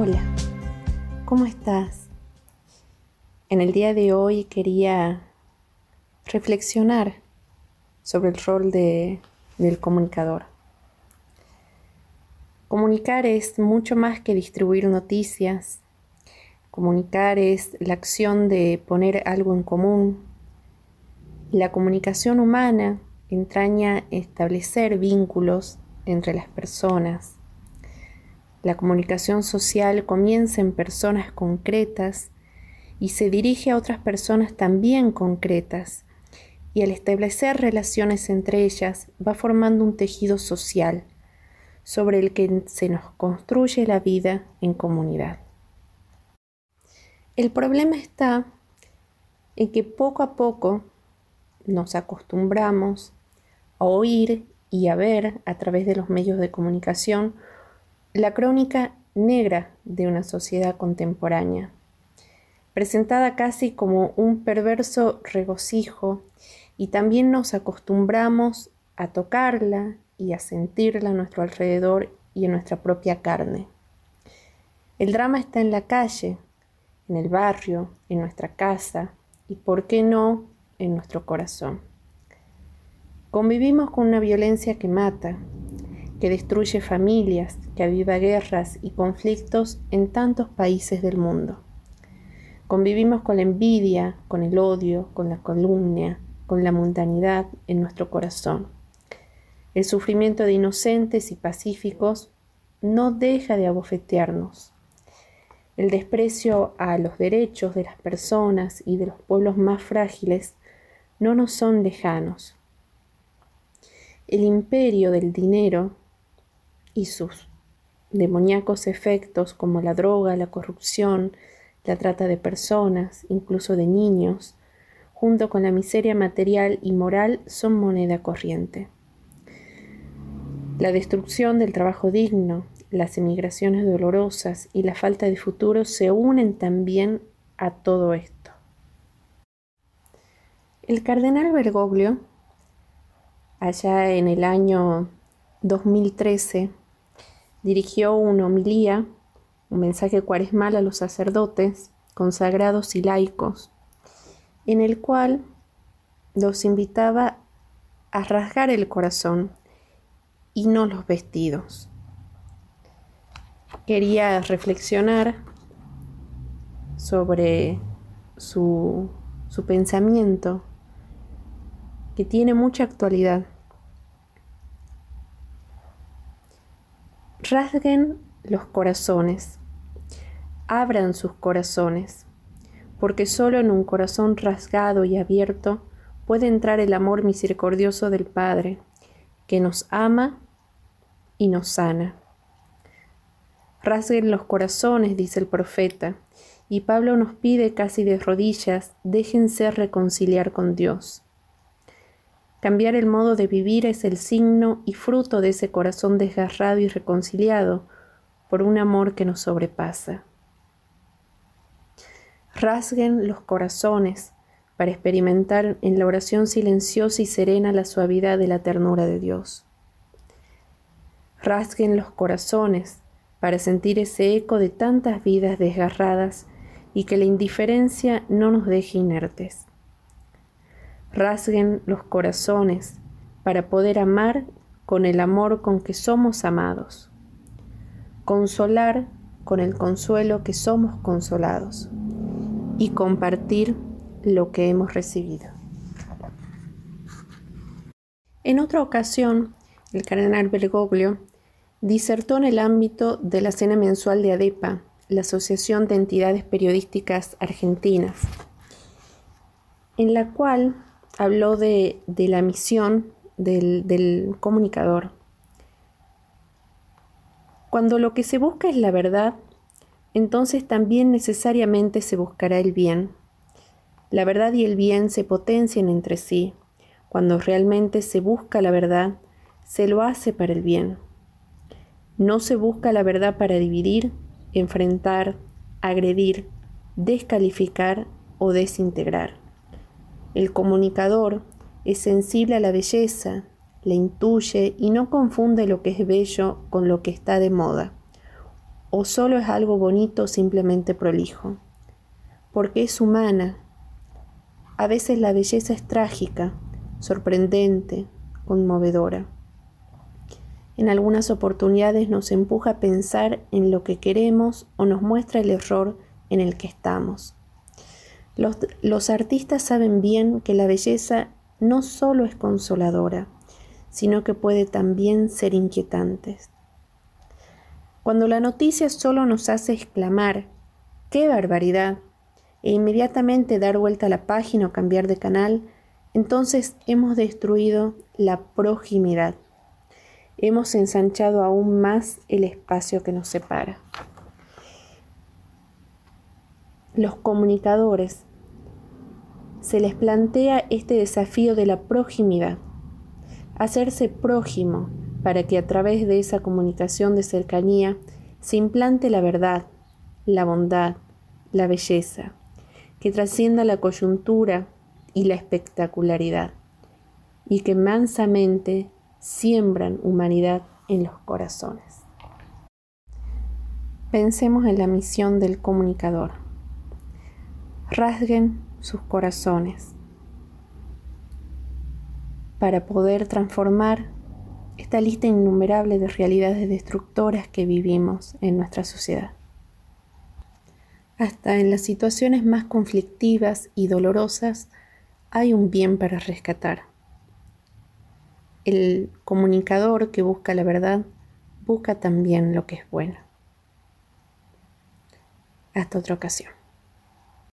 Hola, ¿cómo estás? En el día de hoy quería reflexionar sobre el rol de, del comunicador. Comunicar es mucho más que distribuir noticias. Comunicar es la acción de poner algo en común. La comunicación humana entraña establecer vínculos entre las personas. La comunicación social comienza en personas concretas y se dirige a otras personas también concretas, y al establecer relaciones entre ellas va formando un tejido social sobre el que se nos construye la vida en comunidad. El problema está en que poco a poco nos acostumbramos a oír y a ver a través de los medios de comunicación la crónica negra de una sociedad contemporánea, presentada casi como un perverso regocijo y también nos acostumbramos a tocarla y a sentirla a nuestro alrededor y en nuestra propia carne. El drama está en la calle, en el barrio, en nuestra casa y, por qué no, en nuestro corazón. Convivimos con una violencia que mata, que destruye familias, que aviva guerras y conflictos en tantos países del mundo. Convivimos con la envidia, con el odio, con la calumnia, con la mundanidad en nuestro corazón. El sufrimiento de inocentes y pacíficos no deja de abofetearnos. El desprecio a los derechos de las personas y de los pueblos más frágiles no nos son lejanos el imperio del dinero y sus demoníacos efectos como la droga, la corrupción, la trata de personas, incluso de niños, junto con la miseria material y moral, son moneda corriente. La destrucción del trabajo digno, las emigraciones dolorosas y la falta de futuro se unen también a todo esto. El cardenal Bergoglio allá en el año 2013, dirigió una homilía, un mensaje cuaresmal a los sacerdotes, consagrados y laicos, en el cual los invitaba a rasgar el corazón y no los vestidos. Quería reflexionar sobre su, su pensamiento que tiene mucha actualidad. Rasguen los corazones, abran sus corazones, porque solo en un corazón rasgado y abierto puede entrar el amor misericordioso del Padre, que nos ama y nos sana. Rasguen los corazones, dice el profeta, y Pablo nos pide casi de rodillas, déjense reconciliar con Dios. Cambiar el modo de vivir es el signo y fruto de ese corazón desgarrado y reconciliado por un amor que nos sobrepasa. Rasguen los corazones para experimentar en la oración silenciosa y serena la suavidad de la ternura de Dios. Rasguen los corazones para sentir ese eco de tantas vidas desgarradas y que la indiferencia no nos deje inertes rasguen los corazones para poder amar con el amor con que somos amados, consolar con el consuelo que somos consolados y compartir lo que hemos recibido. En otra ocasión, el cardenal Bergoglio disertó en el ámbito de la cena mensual de ADEPA, la Asociación de Entidades Periodísticas Argentinas, en la cual habló de, la misión del, del comunicador. Cuando lo que se busca es la verdad, entonces también necesariamente se buscará el bien. La verdad y el bien se potencian entre sí. Cuando realmente se busca la verdad, se lo hace para el bien. No se busca la verdad para dividir, enfrentar, agredir, descalificar o desintegrar. El comunicador es sensible a la belleza, la intuye y no confunde lo que es bello con lo que está de moda, o solo es algo bonito o simplemente prolijo, porque es humana. A veces la belleza es trágica, sorprendente, conmovedora. En algunas oportunidades nos empuja a pensar en lo que queremos o nos muestra el error en el que estamos. Los, artistas saben bien que la belleza no solo es consoladora, sino que puede también ser inquietante. Cuando la noticia solo nos hace exclamar, ¡qué barbaridad! e inmediatamente dar vuelta a la página o cambiar de canal, entonces hemos destruido la proximidad. Hemos ensanchado aún más el espacio que nos separa. Los comunicadores se les plantea este desafío de la proximidad, hacerse prójimo para que a través de esa comunicación de cercanía se implante la verdad, la bondad, la belleza, que trascienda la coyuntura y la espectacularidad, y que mansamente siembran humanidad en los corazones. Pensemos en la misión del comunicador. Rasguen sus corazones para poder transformar esta lista innumerable de realidades destructoras que vivimos en nuestra sociedad. Hasta en las situaciones más conflictivas y dolorosas hay un bien para rescatar. El comunicador que busca la verdad busca también lo que es bueno. Hasta otra ocasión.